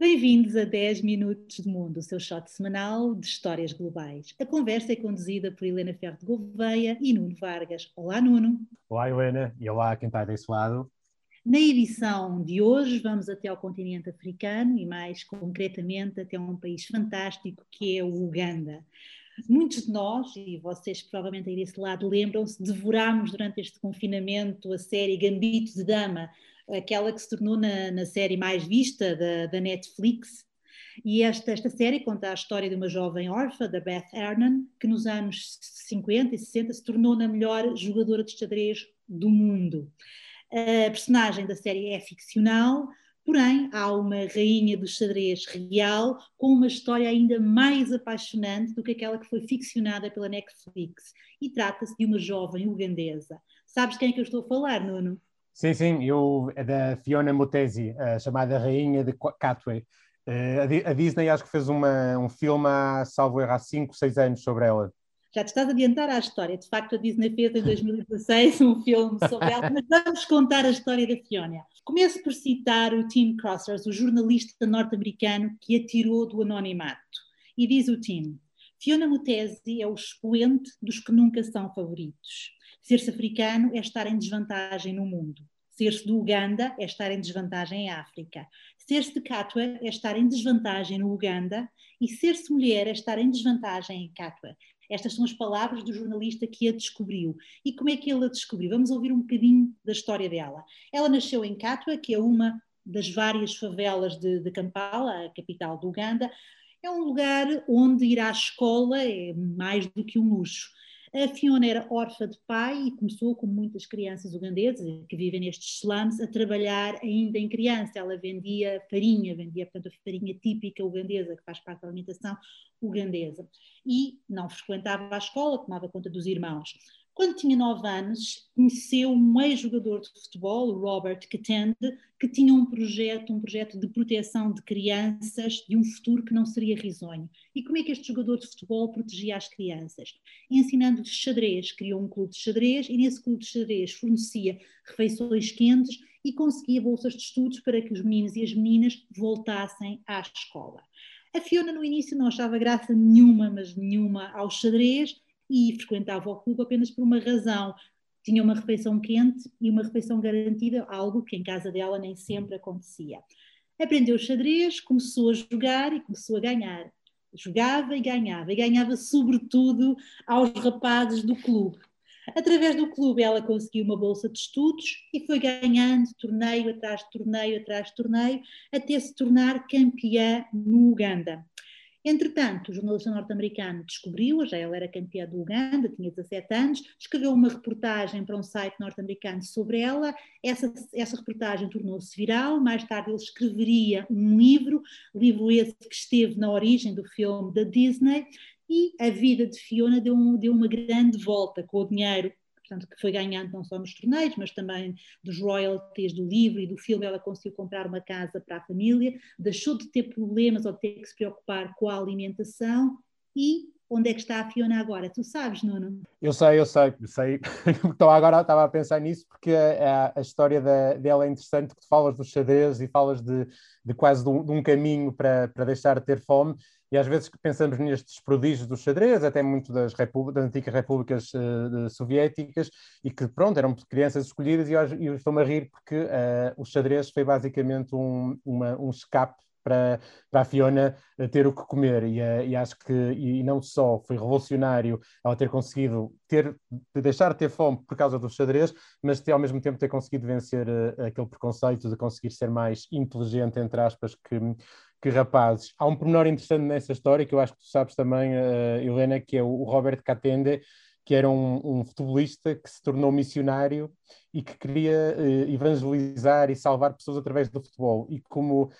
Bem-vindos a 10 Minutos de Mundo, o seu shot semanal de histórias globais. A conversa é conduzida por Helena Ferro de Gouveia e Nuno Vargas. Olá, Nuno. Olá, Helena, e olá quem está desse lado. Na edição de hoje, vamos até ao continente africano e, mais concretamente, até um país fantástico que é o Uganda. Muitos de nós, e vocês provavelmente aí desse lado, lembram-se, devorámos durante este confinamento a série Gambito de Dama, aquela que se tornou na, na série mais vista da, da Netflix. E esta, esta série conta a história de uma jovem órfã, da Beth Ernan, que nos anos 50 e 60 se tornou na melhor jogadora de xadrez do mundo. A personagem da série é ficcional, porém há uma rainha do xadrez real com uma história ainda mais apaixonante do que aquela que foi ficcionada pela Netflix. E trata-se de uma jovem ugandesa. Sabes quem é que eu estou a falar, Nuno? Sim, sim, eu, é da Fiona Mutesi, a chamada Rainha de Katwe. Eh, a Disney acho que fez uma, um filme salvo erro, há 5, 6 anos sobre ela. Já te estás a adiantar à história. De facto, a Disney fez em 2016 um filme sobre ela, mas vamos contar a história da Fiona. Começo por citar o Tim Crossers, o jornalista norte-americano que a tirou do anonimato. E diz o Tim: Fiona Mutesi é o expoente dos que nunca são favoritos. Ser-se africano é estar em desvantagem no mundo. Ser-se do Uganda é estar em desvantagem em África. Ser-se de Katwa é estar em desvantagem no Uganda. E ser-se mulher é estar em desvantagem em Katwa. Estas são as palavras do jornalista que a descobriu. E como é que ele a descobriu? Vamos ouvir um bocadinho da história dela. Ela nasceu em Katwa, que é uma das várias favelas de, de Kampala, a capital do Uganda. É um lugar onde ir à escola é mais do que um luxo. A Fiona era órfã de pai e começou, como muitas crianças ugandesas que vivem nestes slums, a trabalhar ainda em criança. Ela vendia farinha, vendia, portanto, a farinha típica ugandesa, que faz parte da alimentação ugandesa. E não frequentava a escola, tomava conta dos irmãos. Quando tinha nove anos, conheceu um ex-jogador de futebol, o Robert Katende, que tinha um projeto, um projeto de proteção de crianças de um futuro que não seria risonho. E como é que este jogador de futebol protegia as crianças? Ensinando-lhes xadrez, criou um clube de xadrez e nesse clube de xadrez fornecia refeições quentes e conseguia bolsas de estudos para que os meninos e as meninas voltassem à escola. A Fiona no início não achava graça nenhuma, mas nenhuma ao xadrez e frequentava o clube apenas por uma razão. Tinha uma refeição quente e uma refeição garantida, algo que em casa dela nem sempre acontecia. Aprendeu xadrez, começou a jogar e começou a ganhar. Jogava e ganhava, e ganhava sobretudo aos rapazes do clube. Através do clube, ela conseguiu uma bolsa de estudos e foi ganhando torneio atrás de torneio atrás de torneio, até se tornar campeã no Uganda. Entretanto, o jornalista norte-americano descobriu-a, já ela era campeã do Uganda, tinha 17 anos, escreveu uma reportagem para um site norte-americano sobre ela. Essa, essa reportagem tornou-se viral. Mais tarde, ele escreveria um livro, livro esse que esteve na origem do filme da Disney. E a vida de Fiona deu, deu uma grande volta com o dinheiro portanto, que foi ganhando não só nos torneios, mas também dos royalties do livro e do filme, ela conseguiu comprar uma casa para a família, deixou de ter problemas ou de ter que se preocupar com a alimentação e onde é que está a Fiona agora? Tu sabes, Nuno? Eu sei, eu sei, eu sei. Então agora estava a pensar nisso porque a, a história da, dela é interessante, que tu falas dos xadrez e falas de, de quase de um, de um caminho para, para deixar de ter fome e às vezes pensamos nestes prodígios do xadrez, até muito das, das antigas repúblicas uh, soviéticas, e que, pronto, eram crianças escolhidas, e eu, eu estou-me a rir porque uh, o xadrez foi basicamente um, uma, um escape para, para a Fiona eh, ter o que comer. E, e acho que e não só foi revolucionário ela ter conseguido ter deixar de ter fome por causa do xadrez, mas ter, ao mesmo tempo ter conseguido vencer uh, aquele preconceito de conseguir ser mais inteligente entre aspas que que rapazes. Há um pormenor interessante nessa história que eu acho que tu sabes também, uh, Helena, que é o Robert Catende, que era um, um, futebolista que se tornou missionário e que queria uh, evangelizar e salvar pessoas através do futebol. E como uh,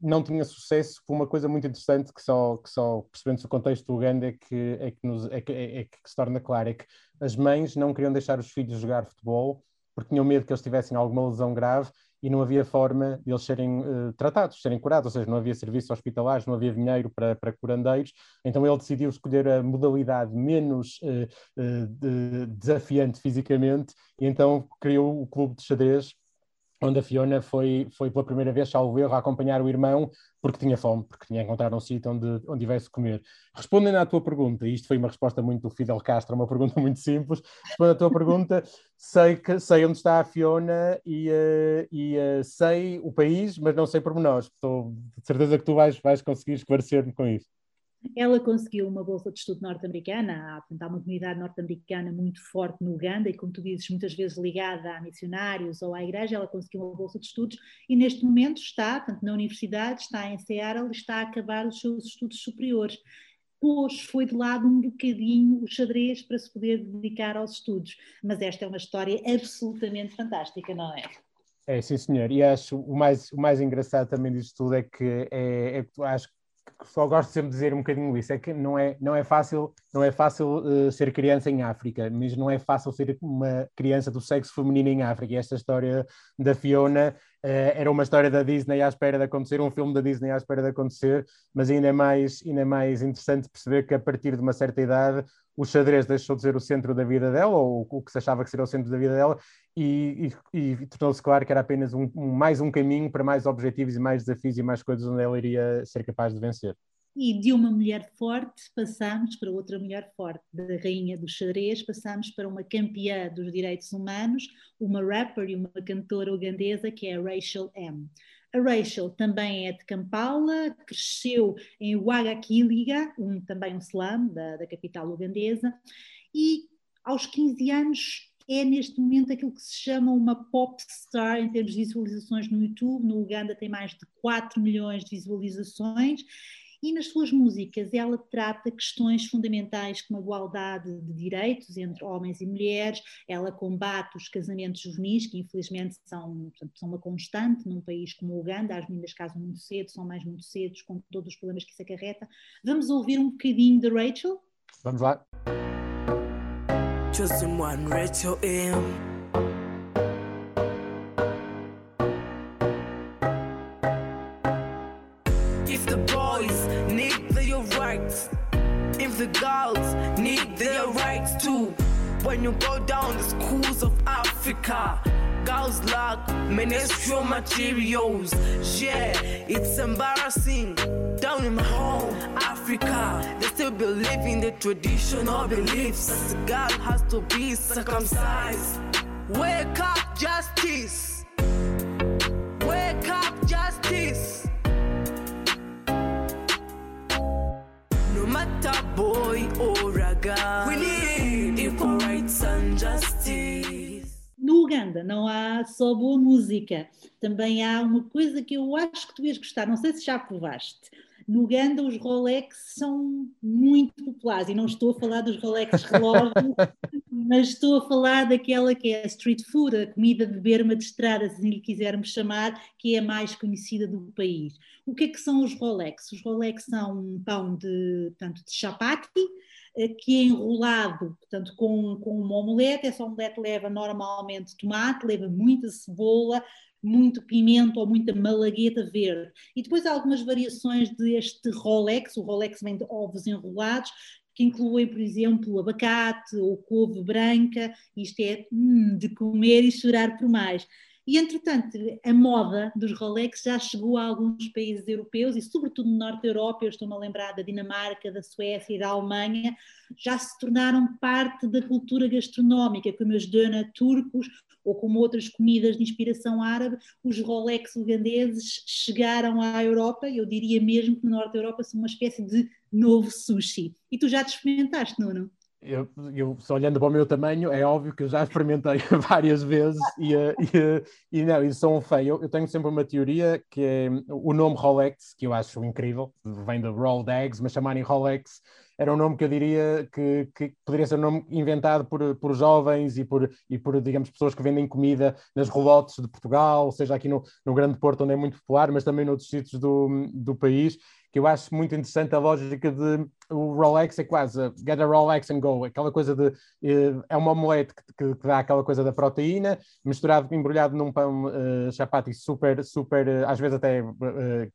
não tinha sucesso, foi uma coisa muito interessante que só, que só o contexto do Uganda é que, é, que nos, é, que, é, é que se torna claro, é que as mães não queriam deixar os filhos jogar futebol porque tinham medo que eles tivessem alguma lesão grave e não havia forma de eles serem uh, tratados, serem curados, ou seja, não havia serviços hospitalares, não havia dinheiro para, para curandeiros, então ele decidiu escolher a modalidade menos uh, uh, de, desafiante fisicamente, e então criou o clube de xadrez onde a Fiona foi, foi pela primeira vez, salvo erro, a acompanhar o irmão porque tinha fome, porque tinha encontrado um sítio onde, onde tivesse comer. Respondendo à tua pergunta, isto foi uma resposta muito do Fidel Castro, uma pergunta muito simples, respondendo à tua pergunta, sei, que, sei onde está a Fiona e, uh, e uh, sei o país, mas não sei pormenores. Estou de certeza que tu vais, vais conseguir esclarecer-me com isso. Ela conseguiu uma bolsa de estudo norte-americana, há, portanto, há uma comunidade norte-americana muito forte no Uganda e, como tu dizes, muitas vezes ligada a missionários ou à igreja, ela conseguiu uma bolsa de estudos e neste momento está, tanto na universidade, está em Seattle está a acabar os seus estudos superiores. Pois foi de lado um bocadinho o xadrez para se poder dedicar aos estudos, mas esta é uma história absolutamente fantástica, não é? É, sim, senhor. E acho o mais, o mais engraçado também disto tudo é que é, é, acho que só gosto sempre de dizer um bocadinho isso, é que não é, não é fácil, não é fácil uh, ser criança em África, mas não é fácil ser uma criança do sexo feminino em África. E esta história da Fiona uh, era uma história da Disney à espera de acontecer, um filme da Disney à espera de acontecer, mas ainda é mais, ainda é mais interessante perceber que a partir de uma certa idade o xadrez deixou de ser o centro da vida dela, ou o que se achava que seria o centro da vida dela, e, e, e tornou-se claro que era apenas um, um, mais um caminho para mais objetivos e mais desafios e mais coisas onde ela iria ser capaz de vencer. E de uma mulher forte passamos para outra mulher forte, da rainha do xadrez, passamos para uma campeã dos direitos humanos, uma rapper e uma cantora ugandesa que é a Rachel M. A Rachel também é de Kampala, cresceu em Ouagaquiliga, um, também um slum da, da capital ugandesa, e aos 15 anos é neste momento aquilo que se chama uma pop star em termos de visualizações no YouTube. No Uganda tem mais de 4 milhões de visualizações e nas suas músicas ela trata questões fundamentais como a igualdade de direitos entre homens e mulheres, ela combate os casamentos juvenis, que infelizmente são, portanto, são uma constante num país como o Uganda, as meninas casam muito cedo, são mais muito cedo, com todos os problemas que isso acarreta. Vamos ouvir um bocadinho de Rachel? Vamos lá. Chosen one, Rachel M. the girls need their rights too. When you go down the schools of Africa, girls lack menstrual materials. Yeah, it's embarrassing. Down in my home, Africa, they still believe in the traditional beliefs. That the girl has to be circumcised. Wake up, justice. Wake up, justice. Matter boy or a girl. We need equal rights and justice. No Uganda não há só boa música, também há uma coisa que eu acho que tu ias gostar, não sei se já provaste. No Uganda, os Rolex são muito populares, e não estou a falar dos Rolex relógios, mas estou a falar daquela que é a street food, a comida de berma de estrada, se lhe quisermos chamar, que é a mais conhecida do país. O que é que são os Rolex? Os Rolex são um pão de, tanto de chapati, eh, que é enrolado, portanto, com, com uma omelete. Essa omelete leva normalmente tomate, leva muita cebola, muito pimento ou muita malagueta verde. E depois há algumas variações deste Rolex, o Rolex vem de ovos enrolados, que incluem, por exemplo, abacate ou couve branca, isto é hum, de comer e chorar por mais. E, entretanto, a moda dos Rolex já chegou a alguns países europeus e, sobretudo no norte da Europa, eu estou-me a lembrar da Dinamarca, da Suécia e da Alemanha, já se tornaram parte da cultura gastronómica, como os döner turcos ou como outras comidas de inspiração árabe. Os Rolex ugandeses chegaram à Europa, eu diria mesmo que no norte da Europa são uma espécie de novo sushi. E tu já te experimentaste, Nuno? eu, eu olhando para o meu tamanho, é óbvio que eu já experimentei várias vezes e, eh, e, eh, e não, e são feio. Eu, eu, tenho sempre uma teoria que é o nome Rolex, que eu acho incrível, vem de Rolled Eggs, mas chamarem Rolex era um nome que eu diria que, que poderia ser um nome inventado por, por jovens e por, e por, digamos, pessoas que vendem comida nas rolotes de Portugal, seja aqui no, no Grande Porto, onde é muito popular, mas também noutros sítios do, do país que eu acho muito interessante a lógica de o Rolex é quase get a Rolex and go, aquela coisa de é uma omelete que, que, dá aquela coisa da proteína, misturado, embrulhado num pão uh, chapati super, super, uh, às vezes até uh,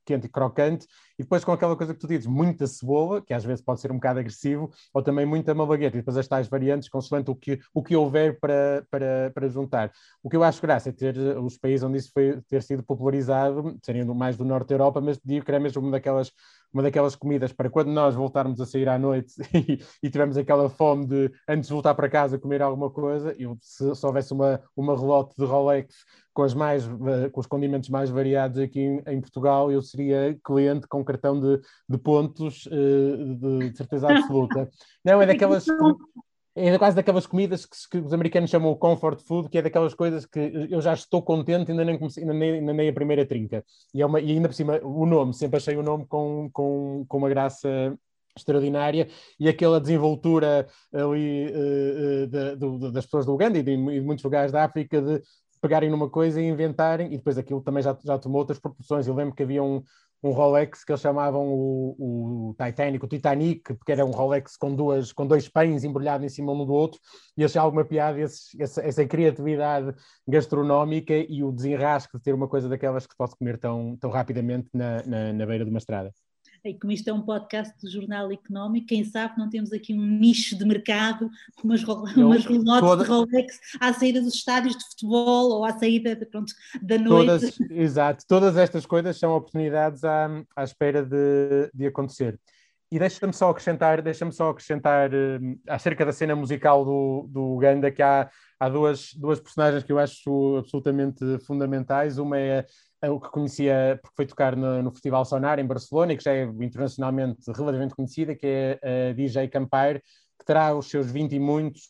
quente e crocante, e depois com aquela coisa que tu dizes, muita cebola, que às vezes pode ser um bocado agressivo, ou também muita malagueta, e depois as tais variantes, consoante o que, o que houver para, para, para juntar. O que eu acho graça é ter os países onde isso foi ter sido popularizado, seriam mais do norte da Europa, mas digo que era mesmo uma daquelas uma daquelas comidas para quando nós voltarmos a sair à noite e, e tivermos aquela fome de, antes de voltar para casa, comer alguma coisa, e se, se houvesse uma, uma relote de Rolex com, as mais, com os condimentos mais variados aqui em, em Portugal, eu seria cliente com cartão de, de pontos eh, de, de certeza absoluta. Não, é daquelas é quase daquelas comidas que, que, os americanos chamam comfort food, que é daquelas coisas que eu já estou contente, ainda nem, comecei, ainda nem, ainda nem a primeira trinca. E, é uma, e ainda por cima, o nome, sempre achei o nome com, com, com uma graça extraordinária e aquela desenvoltura ali uh, uh, de, de, das pessoas do Uganda e de, de muitos lugares da África de pegarem numa coisa e inventarem, e depois aquilo também já, já tomou outras proporções. Eu lembro que havia um, um Rolex que eles chamavam o, o Titanic, o Titanic, porque era um Rolex com, duas, com dois pães embrulhados em cima um do outro, e achei alguma piada essa, essa, criatividade gastronómica e o desenrasque de ter uma coisa daquelas que se pode comer tão, tão rapidamente na, na, na beira de uma estrada e como isto é um podcast do Jornal Económico, quem sabe não temos aqui um nicho de mercado, umas, umas relotes toda... de Rolex à saída dos estádios de futebol ou à saída de, pronto, da noite. Todas, exato, todas estas coisas são oportunidades à, à espera de, de acontecer. E deixa-me só acrescentar, deixa-me só acrescentar uh, acerca da cena musical do, do Uganda, que há, há duas, duas personagens que eu acho absolutamente fundamentais. Uma é o que conhecia, porque foi tocar no, no, Festival Sonar em Barcelona e que já é internacionalmente relativamente conhecida, que é a DJ Campire, que terá os seus 20 e muitos,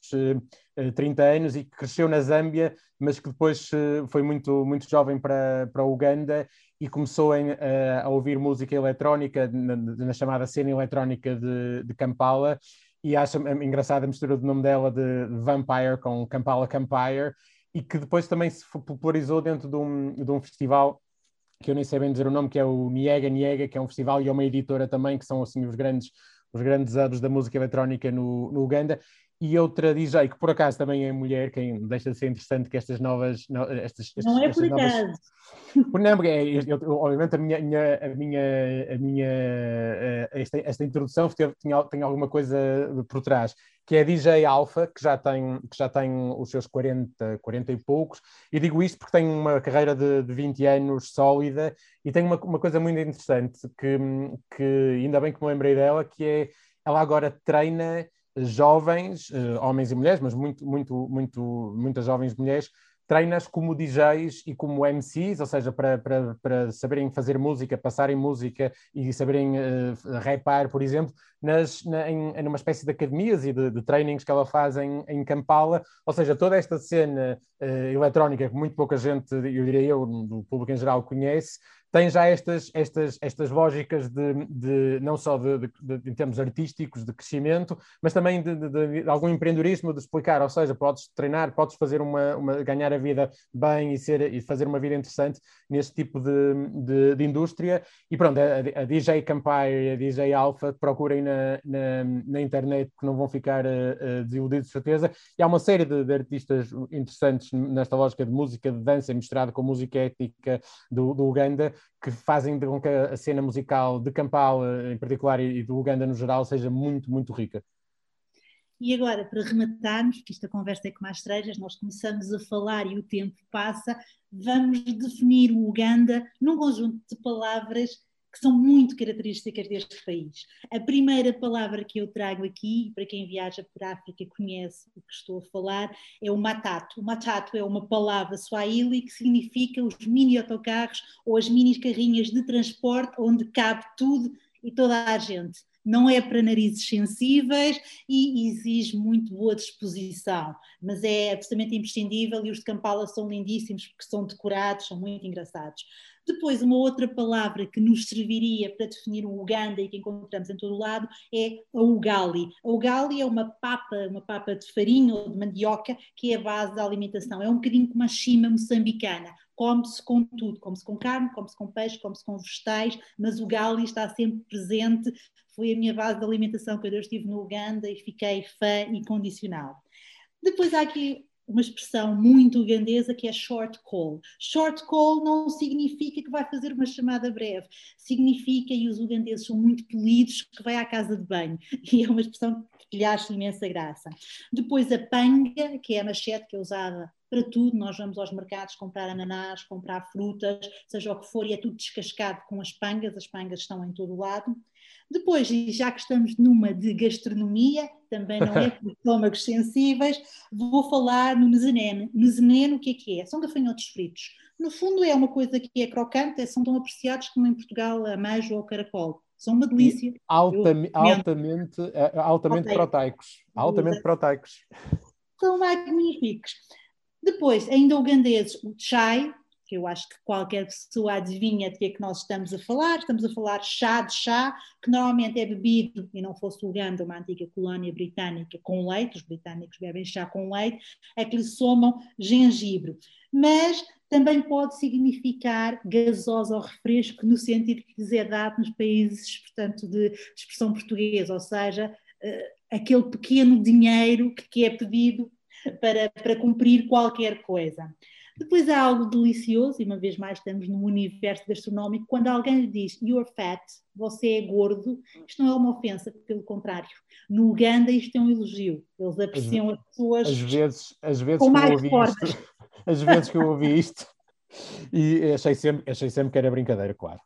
30 eh, eh, anos e que cresceu na Zâmbia, mas que depois eh, foi muito, muito jovem para, para Uganda e começou em, a, a, ouvir música eletrónica na, na, chamada cena eletrónica de, de Kampala. E acho engraçada a mistura do nome dela de Vampire com Kampala Campire e que depois também se popularizou dentro de um, de um festival que eu nem sei bem dizer o nome, que é o Niega Niega, que é um festival e é uma editora também, que são assim os grandes, os grandes hubs da música eletrónica no, no Uganda, e outra DJ que por acaso também é mulher, quem deixa de ser interessante que estas novas. Estas, estas, não é por acaso. Não, é, eu, obviamente a minha, a minha, a minha, eh, esta, esta introdução teve, tinha, tem alguma coisa por trás, que é a DJ Alpha, que já tem, que já tem os seus 40, 40 e poucos, e digo isto porque tem uma carreira de, de 20 anos sólida e tem uma, uma coisa muito interessante, que, que ainda bem que me lembrei dela, que é ela agora treina jovens, uh, homens e mulheres, mas muito, muito, muito, muitas jovens mulheres, treinas como DJs e como MCs, ou seja, para, para, para saberem fazer música, passarem música e saberem uh, rapar, por exemplo, nas, na, em, numa espécie de academias e de, de trainings que ela faz em, em Kampala, ou seja, toda esta cena uh, eletrónica que muito pouca gente, eu diria eu, do público em geral, conhece, tem já estas, estas, estas lógicas de, de não só de, de, de, em termos artísticos, de crescimento, mas também de, algum empreendedorismo, de explicar, ou seja, podes treinar, podes fazer uma, uma ganhar a vida bem e, ser, e fazer uma vida interessante neste tipo de, de, indústria. E pronto, a, a DJ Campire e a DJ Alpha procurem na, na, na, internet que não vão ficar uh, desiludidos de certeza. E há uma série de, artistas interessantes nesta lógica de música de dança misturada com música étnica do, do Uganda que fazem com que a cena musical de Kampala em particular e do Uganda no geral seja muito, muito rica. E agora, para rematarmos, porque esta conversa é com mais estrelas, nós começamos a falar e o tempo passa, vamos definir o Uganda num conjunto de palavras que são muito características deste país. A primeira palavra que eu trago aqui, para quem viaja por África conhece o que estou a falar, é o matatu. O matatu é uma palavra swahili que significa os mini autocarros ou as mini carrinhas de transporte onde cabe tudo e toda a gente. Não é para narizes sensíveis e exige muito boa disposição, mas é absolutamente imprescindível e os de Kampala são lindíssimos porque são decorados, são muito engraçados. Depois, uma outra palavra que nos serviria para definir o Uganda e que encontramos em todo o lado é a ugali. A ugali é uma papa, uma papa de farinha ou de mandioca, que é a base da alimentação. É um bocadinho como a chima moçambicana. Come-se com tudo, come-se com carne, come-se com peixe, come-se com vegetais, mas o gali está sempre presente. Foi a minha base de alimentação quando eu estive no Uganda e fiquei fã incondicional. Depois há aqui uma expressão muito ugandesa que é short call. Short call não significa que vai fazer uma chamada breve, significa, e os ugandeses são muito polidos, que vai à casa de banho. E é uma expressão que lhe acho imensa graça. Depois a panga, que é a machete que é usada para tudo, nós vamos aos mercados comprar ananás, comprar frutas, seja o que for, e é tudo descascado com as pangas, as pangas estão em todo o lado. Depois, e já que estamos numa de gastronomia, também não é para estômagos sensíveis, vou falar no nezeneno. Nezeneno, o que é que é? São gafanhotos fritos. No fundo é uma coisa que é crocante, são tão apreciados como em Portugal a majo ou caracol. São uma delícia. Altamente, altamente, eh, altamente proteicos. Altamente proteicos. São magníficos. Depois, ainda ugandeses, o chai, que eu acho que qualquer pessoa adivinha de que é que nós estamos a falar. Estamos a falar chá de chá, que normalmente é bebido, e não fosse Uganda, uma antiga colónia britânica, com leite, os britânicos bebem chá com leite, é que lhe somam gengibre. Mas também pode significar gasosa ou refresco, no sentido que lhes é dado nos países, portanto, de, expressão portuguesa, ou seja, uh, aquele pequeno dinheiro que é pedido para, para cumprir qualquer coisa. Depois há algo delicioso, e uma vez mais estamos num universo gastronómico, quando alguém lhe diz you're fat, você é gordo, isto não é uma ofensa, pelo contrário. No Uganda isto é um elogio. Eles apreciam as, as pessoas às vezes, às vezes com mais fortes. Às vezes que eu ouvi isto e achei sempre, achei sempre que era brincadeira, claro.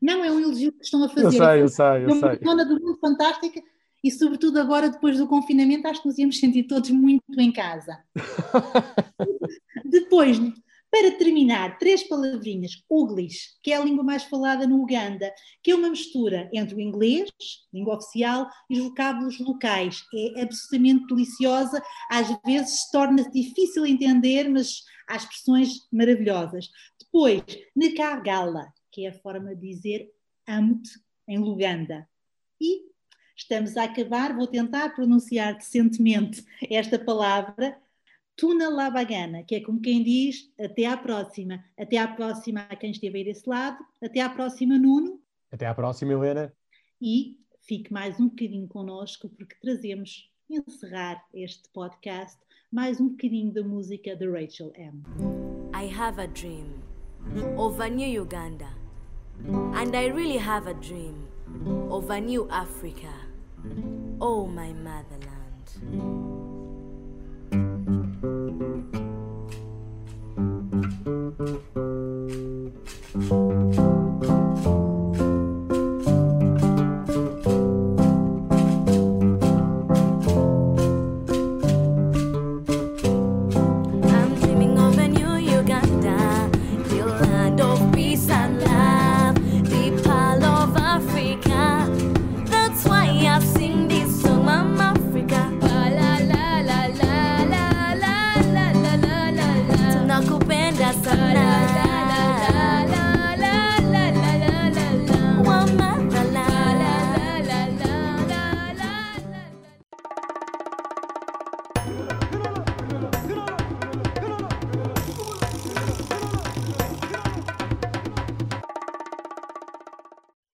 Não, é um elogio que estão a fazer. Eu sei, eu sei, eu sei. É uma do mundo fantástica e sobretudo agora depois do confinamento acho que nos íamos sentir todos muito em casa. Depois, para terminar, três palavrinhas. Uglish, que é a língua mais falada no Uganda, que é uma mistura entre o inglês, língua oficial, e os vocábulos locais. É absolutamente deliciosa, às vezes torna-se difícil entender, mas há expressões maravilhosas. Depois, Nekagala, que é a forma de dizer amo-te em Luganda. E estamos a acabar, vou tentar pronunciar decentemente esta palavra, Tuna Labagana, que é como quem diz até à próxima. Até à próxima a quem esteve aí desse lado. Até à próxima, Nuno. Até à próxima, Helena. E fique mais um bocadinho connosco, porque trazemos encerrar este podcast mais um bocadinho da música de Rachel M. I have a dream of a new Uganda. And I really have a dream of a new Africa. Oh, my motherland.